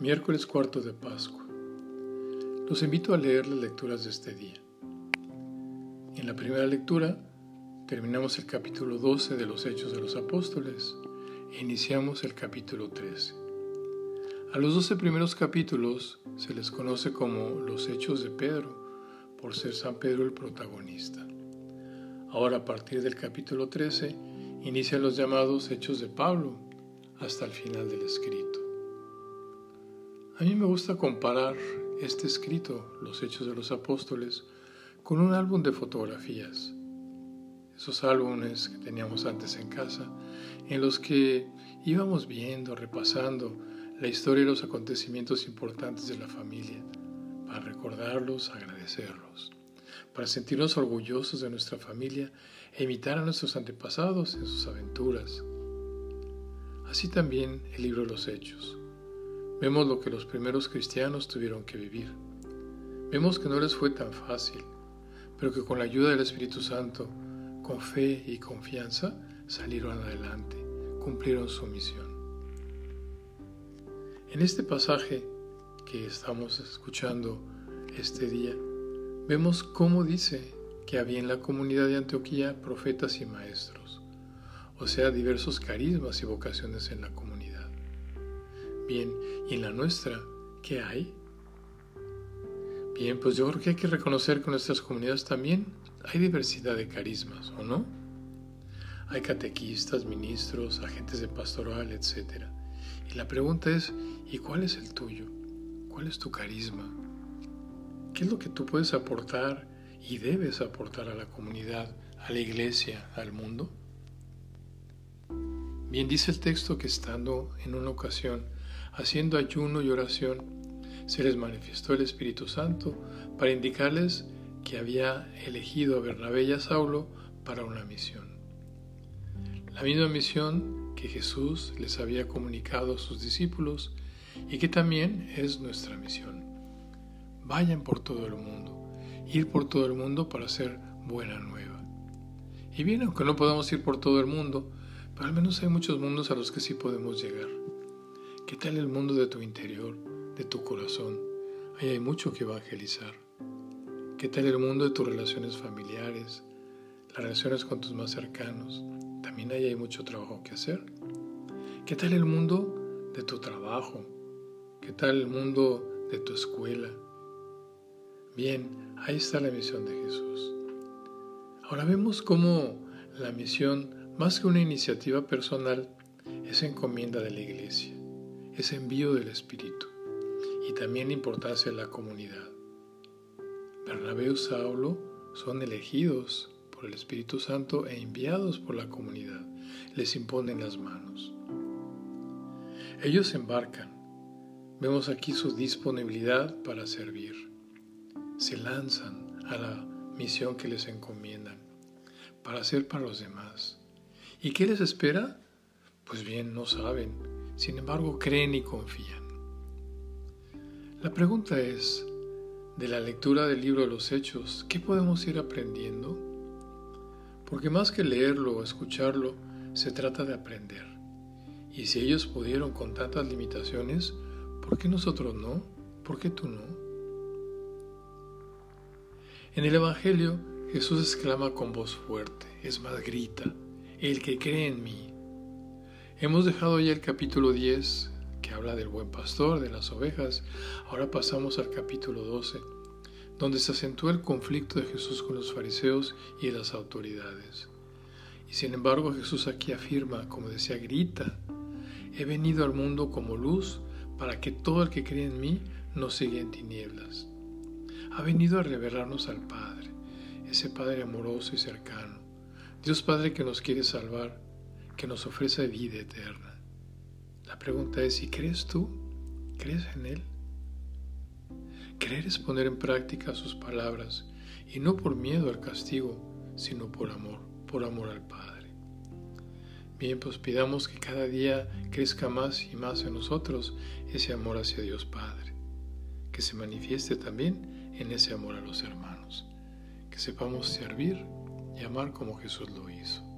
Miércoles cuarto de Pascua. Los invito a leer las lecturas de este día. En la primera lectura terminamos el capítulo 12 de los Hechos de los Apóstoles e iniciamos el capítulo 13. A los 12 primeros capítulos se les conoce como los Hechos de Pedro, por ser San Pedro el protagonista. Ahora a partir del capítulo 13 inician los llamados Hechos de Pablo hasta el final del escrito. A mí me gusta comparar este escrito, Los Hechos de los Apóstoles, con un álbum de fotografías. Esos álbumes que teníamos antes en casa, en los que íbamos viendo, repasando la historia y los acontecimientos importantes de la familia, para recordarlos, agradecerlos, para sentirnos orgullosos de nuestra familia e imitar a nuestros antepasados en sus aventuras. Así también el libro de los Hechos Vemos lo que los primeros cristianos tuvieron que vivir. Vemos que no les fue tan fácil, pero que con la ayuda del Espíritu Santo, con fe y confianza, salieron adelante, cumplieron su misión. En este pasaje que estamos escuchando este día, vemos cómo dice que había en la comunidad de Antioquía profetas y maestros, o sea, diversos carismas y vocaciones en la comunidad. Bien, ¿y en la nuestra qué hay? Bien, pues yo creo que hay que reconocer que en nuestras comunidades también hay diversidad de carismas, ¿o no? Hay catequistas, ministros, agentes de pastoral, etc. Y la pregunta es, ¿y cuál es el tuyo? ¿Cuál es tu carisma? ¿Qué es lo que tú puedes aportar y debes aportar a la comunidad, a la iglesia, al mundo? Bien dice el texto que estando en una ocasión haciendo ayuno y oración, se les manifestó el Espíritu Santo para indicarles que había elegido a Bernabé y a Saulo para una misión. La misma misión que Jesús les había comunicado a sus discípulos y que también es nuestra misión. Vayan por todo el mundo, ir por todo el mundo para hacer buena nueva. Y bien, aunque no podamos ir por todo el mundo, pero al menos hay muchos mundos a los que sí podemos llegar. ¿Qué tal el mundo de tu interior, de tu corazón? Ahí hay mucho que evangelizar. ¿Qué tal el mundo de tus relaciones familiares, las relaciones con tus más cercanos? También ahí hay mucho trabajo que hacer. ¿Qué tal el mundo de tu trabajo? ¿Qué tal el mundo de tu escuela? Bien, ahí está la misión de Jesús. Ahora vemos cómo la misión, más que una iniciativa personal, es encomienda de la iglesia es envío del Espíritu y también la importancia de la comunidad. Bernabé y Saulo son elegidos por el Espíritu Santo e enviados por la comunidad. Les imponen las manos. Ellos embarcan. Vemos aquí su disponibilidad para servir. Se lanzan a la misión que les encomiendan para hacer para los demás. ¿Y qué les espera? Pues bien, no saben, sin embargo, creen y confían. La pregunta es, de la lectura del libro de los Hechos, ¿qué podemos ir aprendiendo? Porque más que leerlo o escucharlo, se trata de aprender. Y si ellos pudieron con tantas limitaciones, ¿por qué nosotros no? ¿Por qué tú no? En el Evangelio, Jesús exclama con voz fuerte, es más, grita, el que cree en mí, Hemos dejado ya el capítulo 10 que habla del buen pastor, de las ovejas. Ahora pasamos al capítulo 12, donde se acentúa el conflicto de Jesús con los fariseos y las autoridades. Y sin embargo Jesús aquí afirma, como decía, grita, he venido al mundo como luz para que todo el que cree en mí no siga en tinieblas. Ha venido a revelarnos al Padre, ese Padre amoroso y cercano, Dios Padre que nos quiere salvar que nos ofrece vida eterna. La pregunta es, ¿y crees tú? ¿Crees en Él? Creer es poner en práctica sus palabras, y no por miedo al castigo, sino por amor, por amor al Padre. Bien, pues pidamos que cada día crezca más y más en nosotros ese amor hacia Dios Padre, que se manifieste también en ese amor a los hermanos, que sepamos servir y amar como Jesús lo hizo.